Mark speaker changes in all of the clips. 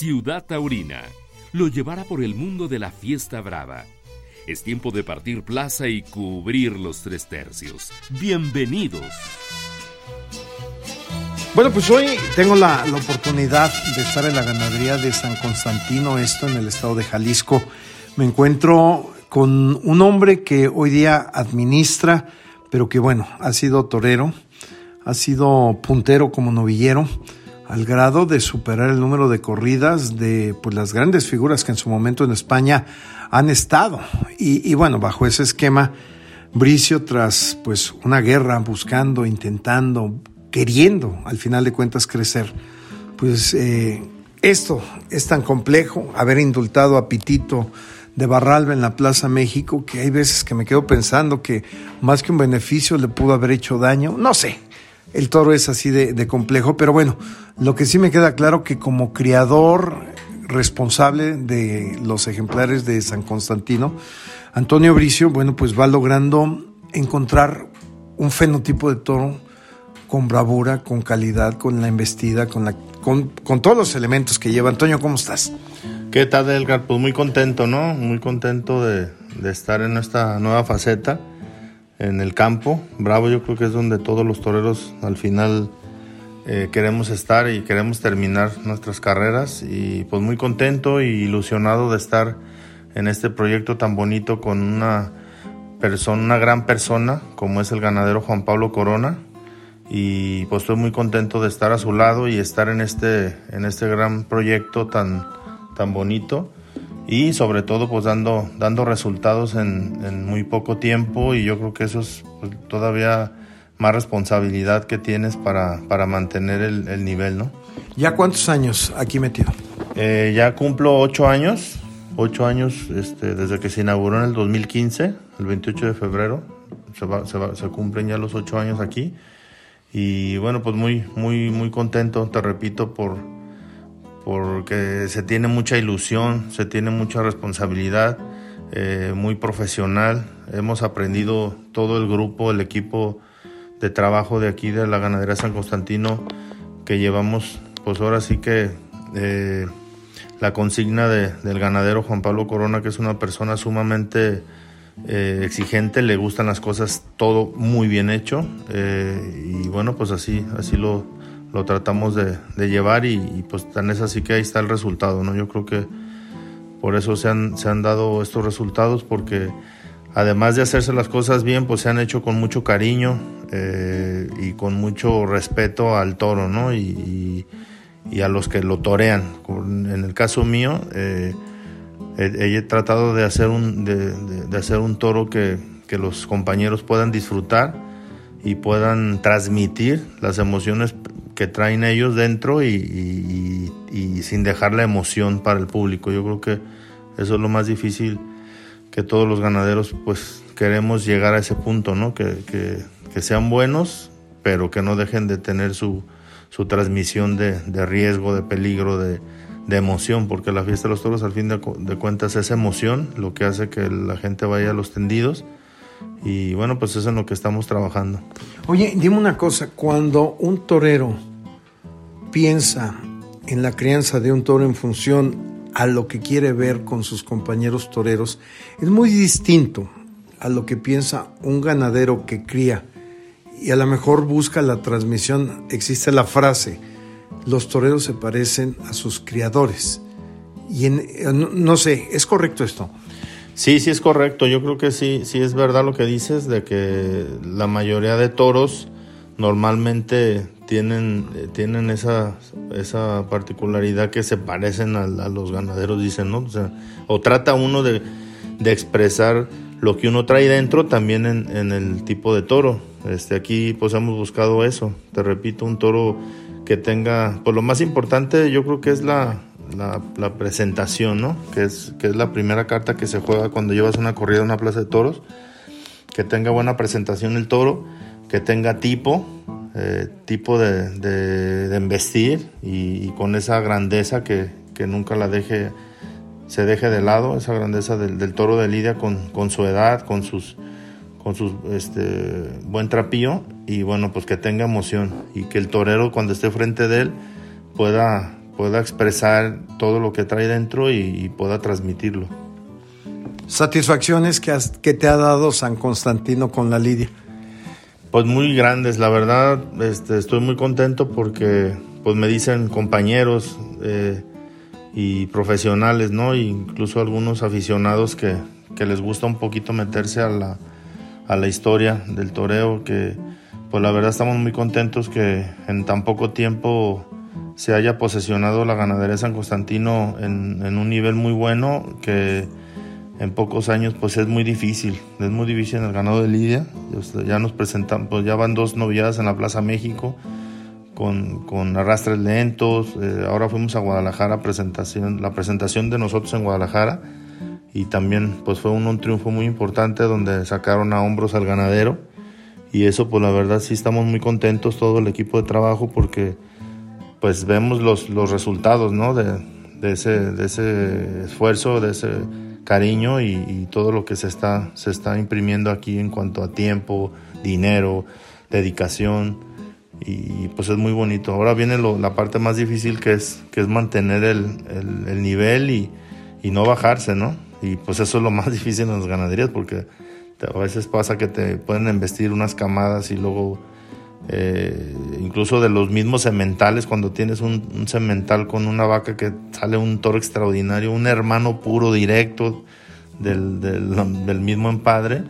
Speaker 1: Ciudad Taurina lo llevará por el mundo de la fiesta brava. Es tiempo de partir plaza y cubrir los tres tercios. Bienvenidos.
Speaker 2: Bueno, pues hoy tengo la, oportunidad de estar en la ganadería de San Constantino, esto en el estado de Jalisco. Me encuentro con un hombre que hoy día administra, pero que bueno, ha sido torero, ha sido puntero como novillero, al grado de superar el número de corridas de pues, las grandes figuras que en su momento en España han estado. Y, bueno, bajo ese esquema, Bricio, tras pues una guerra, buscando, intentando, queriendo al final de cuentas crecer, pues eh, esto es tan complejo, haber indultado a Pitito de Barralba en la Plaza México, que hay veces que me quedo pensando que más que un beneficio le pudo haber hecho daño, no sé, el toro es así de, de complejo, pero bueno, lo que sí me queda claro que como criador responsable de los ejemplares de San Constantino, Antonio Bricio, bueno, pues va logrando encontrar un fenotipo de toro con bravura, con calidad, con la embestida, con, la, con, con, todos los elementos que lleva. Antonio, ¿cómo estás?
Speaker 3: ¿Qué tal, Edgar? Pues muy contento, ¿no? Muy contento de, de, estar en esta nueva faceta en el campo. Bravo, yo creo que es donde todos los toreros al final eh, queremos estar y queremos terminar nuestras carreras. Y pues muy contento y ilusionado de estar en este proyecto tan bonito con una persona, una gran persona como es el ganadero Juan Pablo Corona y pues estoy muy contento de estar a su lado y estar en este, en este gran proyecto tan, tan bonito y sobre todo pues dando, dando resultados en, en muy poco tiempo y yo creo que eso es pues, todavía más responsabilidad que tienes para, para mantener el, el, nivel, ¿no?
Speaker 2: ¿Ya cuántos años aquí metido?
Speaker 3: Eh, ya cumplo ocho años, ocho años este, desde que se inauguró en el 2015, el 28 de febrero, se, va, se, va, se cumplen ya los ocho años aquí y bueno, pues muy, muy, muy contento, te repito, por porque se tiene mucha ilusión, se tiene mucha responsabilidad, eh, muy profesional. Hemos aprendido todo el grupo, el equipo de trabajo de aquí de la ganadería San Constantino, que llevamos, pues ahora sí que eh, la consigna de, del ganadero Juan Pablo Corona, que es una persona sumamente eh, exigente, le gustan las cosas todo muy bien hecho y bueno, pues así, así lo, lo tratamos de, de llevar y, y, pues tan es así que ahí está el resultado, ¿no? Yo creo que por eso se han, se han dado estos resultados porque además de hacerse las cosas bien, pues se han hecho con mucho cariño eh, y con mucho respeto al toro, ¿no? Y, y, y, a los que lo torean. En el caso mío, eh, he, tratado de hacer un, de, de, de hacer un toro que, que, los compañeros puedan disfrutar y puedan transmitir las emociones que traen ellos dentro y, y, y, sin dejar la emoción para el público. Yo creo que eso es lo más difícil que todos los ganaderos pues queremos llegar a ese punto, ¿no? Que, que, que sean buenos, pero que no dejen de tener su, su transmisión de, de riesgo, de peligro, de, de emoción, porque la fiesta de los toros al fin de, de, cuentas es emoción, lo que hace que la gente vaya a los tendidos y bueno, pues eso es en lo que estamos trabajando.
Speaker 2: Oye, dime una cosa, cuando un torero piensa en la crianza de un toro en función a lo que quiere ver con sus compañeros toreros, es muy distinto a lo que piensa un ganadero que cría y a lo mejor busca la transmisión, existe la frase, los toreros se parecen a sus criadores. Y en, no sé, ¿es correcto esto?
Speaker 3: Sí, sí es correcto. Yo creo que sí, sí es verdad lo que dices de que la mayoría de toros normalmente tienen, tienen esa, esa particularidad que se parecen a, a, los ganaderos, dicen, ¿no? O, sea, o trata uno de, de, expresar lo que uno trae dentro también en, en, el tipo de toro. Este, aquí pues hemos buscado eso. Te repito, un toro que tenga, pues lo más importante yo creo que es la, la, la, presentación, ¿no? Que es, que es la primera carta que se juega cuando llevas una corrida a una plaza de toros. Que tenga buena presentación el toro, que tenga tipo, eh, tipo de, de, de embestir y, y, con esa grandeza que, que, nunca la deje, se deje de lado, esa grandeza del, del toro de Lidia con, con su edad, con sus con su este, buen trapío y bueno, pues que tenga emoción y que el torero cuando esté frente de él pueda, pueda expresar todo lo que trae dentro y, pueda transmitirlo.
Speaker 2: ¿Satisfacciones que, que te ha dado San Constantino con la Lidia?
Speaker 3: Pues muy grandes, la verdad este, estoy muy contento porque pues me dicen compañeros eh, y profesionales, ¿no? incluso algunos aficionados que, que, les gusta un poquito meterse a la, a la historia del toreo, que pues la verdad estamos muy contentos que en tan poco tiempo se haya posesionado la ganadería de San Constantino en, en, un nivel muy bueno que en pocos años pues es muy difícil, es muy difícil en el ganado de Lidia, ya nos presentamos, pues ya van dos novilladas en la Plaza México con, con arrastres lentos, eh, ahora fuimos a Guadalajara, presentación, la presentación de nosotros en Guadalajara. Y también pues fue un, un triunfo muy importante donde sacaron a hombros al ganadero. Y eso pues la verdad sí estamos muy contentos todo el equipo de trabajo porque pues vemos los, los resultados ¿no? de, de, ese, de ese esfuerzo, de ese cariño y, todo lo que se está, se está imprimiendo aquí en cuanto a tiempo, dinero, dedicación y pues es muy bonito. Ahora viene la parte más difícil que es, que es mantener el, el, el nivel y, y, no bajarse, ¿no? Y pues eso es lo más difícil en las ganaderías porque a veces pasa que te pueden investir unas camadas y luego eh, incluso de los mismos sementales, cuando tienes un, un, semental con una vaca que sale un toro extraordinario, un hermano puro directo del, del, mismo empadre,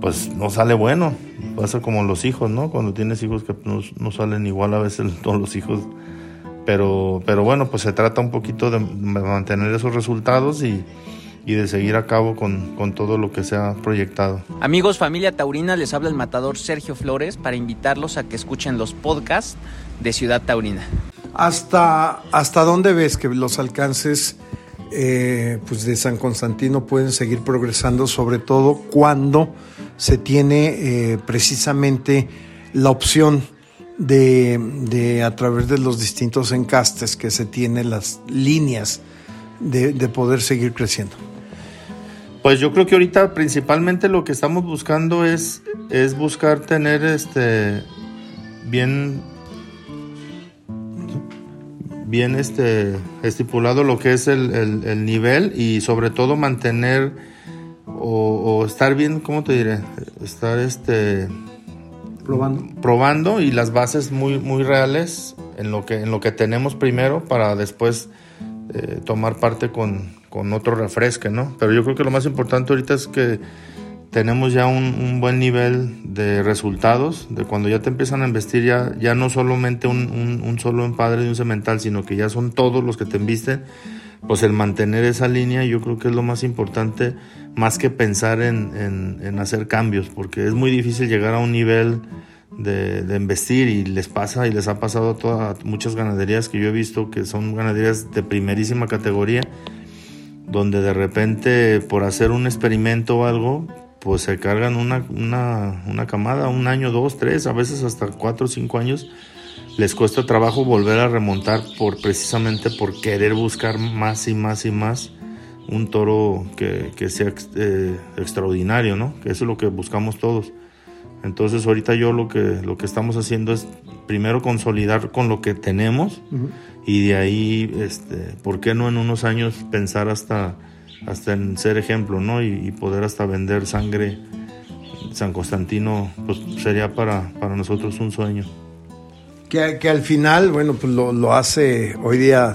Speaker 3: pues no sale bueno. Pasa como los hijos, ¿no? Cuando tienes hijos que no, no salen igual a veces todos los hijos. Pero, pero bueno, pues se trata un poquito de mantener esos resultados y, y de seguir a cabo con, con, todo lo que se ha proyectado.
Speaker 4: Amigos, familia taurina, les habla el matador Sergio Flores para invitarlos a que escuchen los podcasts de Ciudad Taurina.
Speaker 2: ¿Hasta, hasta dónde ves que los alcances eh, pues de San Constantino pueden seguir progresando, sobre todo cuando se tiene eh, precisamente la opción de, de, a través de los distintos encastes que se tienen las líneas de, de poder seguir creciendo?
Speaker 3: Pues yo creo que ahorita principalmente lo que estamos buscando es, es buscar tener este bien bien este estipulado lo que es el, nivel y sobre todo mantener o, estar bien, ¿cómo te diré? Estar este
Speaker 2: probando.
Speaker 3: probando y las bases muy, muy reales en lo que, en lo que tenemos primero para después eh, tomar parte con, con otro refresque, ¿no? Pero yo creo que lo más importante ahorita es que tenemos ya un, buen nivel de resultados, de cuando ya te empiezan a investir ya, ya no solamente un, un, solo empadre de un cemental, sino que ya son todos los que te invisten, pues el mantener esa línea yo creo que es lo más importante, más que pensar en, en, en hacer cambios, porque es muy difícil llegar a un nivel de, de, investir y les pasa y les ha pasado a, todas, muchas ganaderías que yo he visto que son ganaderías de primerísima categoría donde de repente por hacer un experimento o algo, pues se cargan una, una, una camada, un año, dos, tres, a veces hasta cuatro o cinco años, les cuesta trabajo volver a remontar por precisamente por querer buscar más y más y más un toro que, que sea eh, extraordinario, ¿no? Que eso es lo que buscamos todos. Entonces ahorita yo lo que, lo que estamos haciendo es primero consolidar con lo que tenemos y de ahí, este, ¿por qué no en unos años pensar hasta, hasta en ser ejemplo, ¿no? Y, poder hasta vender sangre. San Constantino, pues sería para, para nosotros un sueño.
Speaker 2: Que, que al final, bueno, pues lo, lo, hace hoy día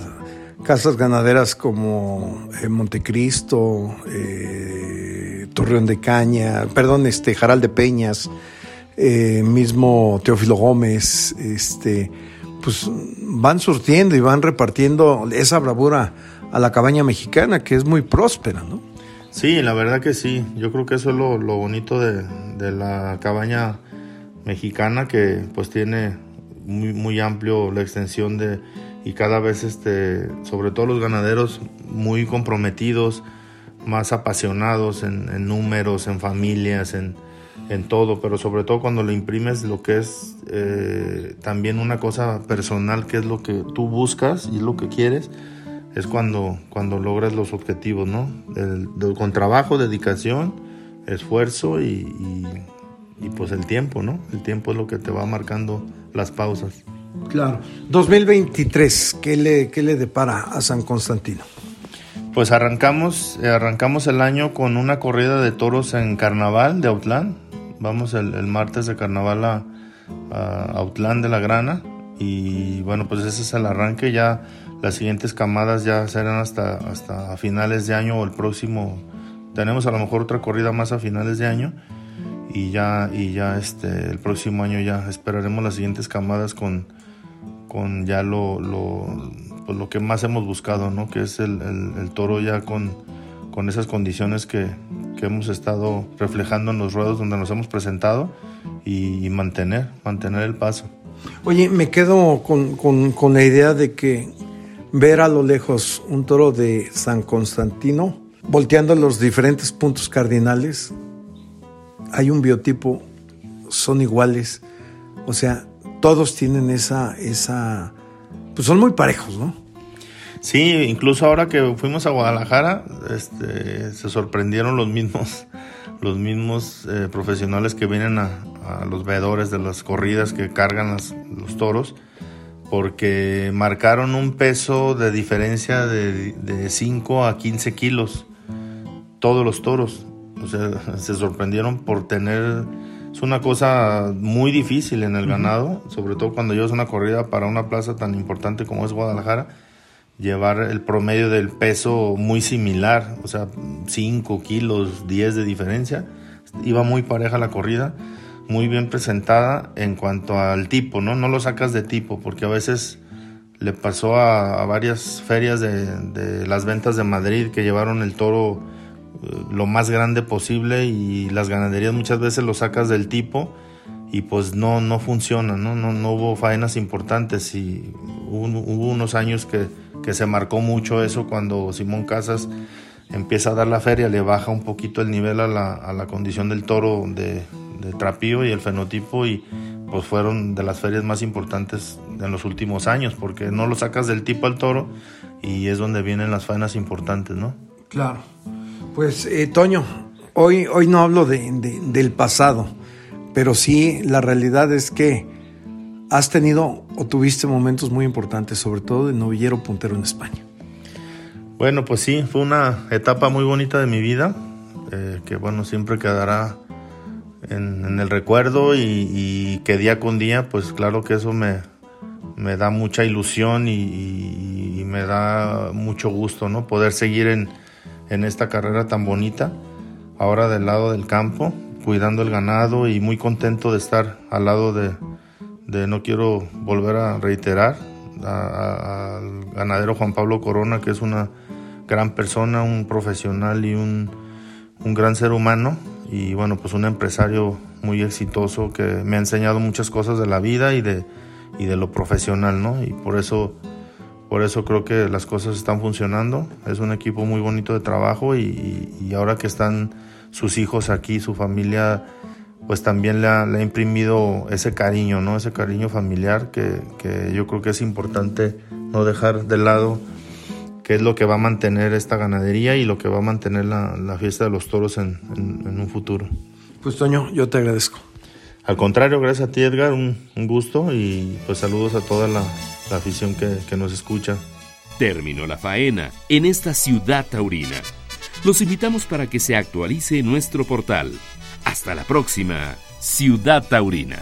Speaker 2: casas ganaderas como eh, Montecristo, eh, Torreón de Caña, perdón, este Jaral de Peñas, eh, mismo Teófilo Gómez, este, pues van surtiendo y van repartiendo esa bravura a la cabaña mexicana, que es muy próspera, ¿no?
Speaker 3: Sí, la verdad que sí. Yo creo que eso es lo, bonito de, la cabaña mexicana, que pues tiene muy, muy amplio la extensión de y cada vez este sobre todo los ganaderos muy comprometidos más apasionados en números en familias en, en todo, pero sobre todo cuando le imprimes lo que es eh, también una cosa personal, que es lo que tú buscas y lo que quieres, es cuando, cuando logras los objetivos, ¿no? con trabajo, dedicación, esfuerzo y, y, pues el tiempo, ¿no? El tiempo es lo que te va marcando las pausas.
Speaker 2: Claro. 2023, ¿qué le, qué le depara a San Constantino?
Speaker 3: Pues arrancamos, eh, arrancamos el año con una corrida de toros en Carnaval de Autlán. Vamos el, martes de Carnaval a, a, Autlán de la Grana. Y bueno, pues ese es el arranque. Ya las siguientes camadas ya serán hasta, hasta finales de año o el próximo. Tenemos a lo mejor otra corrida más a finales de año. Y ya, y ya este, el próximo año ya esperaremos las siguientes camadas con, con ya lo, lo pues, lo que más hemos buscado, ¿no? que es el, toro ya con, con esas condiciones que, hemos estado reflejando en los ruedos donde nos hemos presentado y, mantener, mantener el paso.
Speaker 2: Oye, me quedo con, la idea de que ver a lo lejos un toro de San Constantino, volteando los diferentes puntos cardinales, hay un biotipo, son iguales, o sea, todos tienen esa, esa pues son muy parejos, ¿no?
Speaker 3: Sí, incluso ahora que fuimos a Guadalajara, este, se sorprendieron los mismos, los mismos eh, profesionales que vienen a, los veedores de las corridas que cargan los toros, porque marcaron un peso de diferencia de, de 5 a 15 kilos, todos los toros. O sea, se sorprendieron por tener es una cosa muy difícil en el ganado, sobre todo cuando llevas una corrida para una plaza tan importante como es Guadalajara, llevar el promedio del peso muy similar, o sea, 5 kilos, 10 de diferencia. Iba muy pareja la corrida, muy bien presentada en cuanto al tipo, ¿no? No lo sacas de tipo, porque a veces le pasó a, varias ferias de, de las ventas de Madrid que llevaron el toro lo más grande posible y las ganaderías muchas veces lo sacas del tipo y pues no, no funciona, ¿no? No, no hubo faenas importantes y hubo, unos años que, que, se marcó mucho eso cuando Simón Casas empieza a dar la feria, le baja un poquito el nivel a la, a la condición del toro de, trapío y el fenotipo y pues fueron de las ferias más importantes en los últimos años porque no lo sacas del tipo al toro y es donde vienen las faenas importantes, ¿no?
Speaker 2: Claro. Pues, eh, Toño, hoy, hoy no hablo de, del pasado, pero sí la realidad es que has tenido o tuviste momentos muy importantes, sobre todo de novillero puntero en España.
Speaker 3: Bueno, pues sí, fue una etapa muy bonita de mi vida, eh, que bueno, siempre quedará en, el recuerdo y, que día con día, pues claro que eso me, me da mucha ilusión y, y, me da mucho gusto, ¿no? Poder seguir en, en esta carrera tan bonita, ahora del lado del campo, cuidando el ganado y muy contento de estar al lado de, no quiero volver a reiterar, al ganadero Juan Pablo Corona, que es una gran persona, un profesional y un, un gran ser humano, y bueno, pues un empresario muy exitoso que me ha enseñado muchas cosas de la vida y de, y de lo profesional, ¿no? Y por eso por eso creo que las cosas están funcionando. Es un equipo muy bonito de trabajo y, ahora que están sus hijos aquí, su familia, pues también le ha, imprimido ese cariño, ¿no? Ese cariño familiar que, yo creo que es importante no dejar de lado, que es lo que va a mantener esta ganadería y lo que va a mantener la, fiesta de los toros en, un futuro.
Speaker 2: Pues Toño, yo te agradezco.
Speaker 3: Al contrario, gracias a ti Edgar, un gusto y pues saludos a toda la, la afición que, nos escucha.
Speaker 1: Terminó la faena en esta ciudad taurina. Los invitamos para que se actualice nuestro portal. Hasta la próxima, Ciudad Taurina.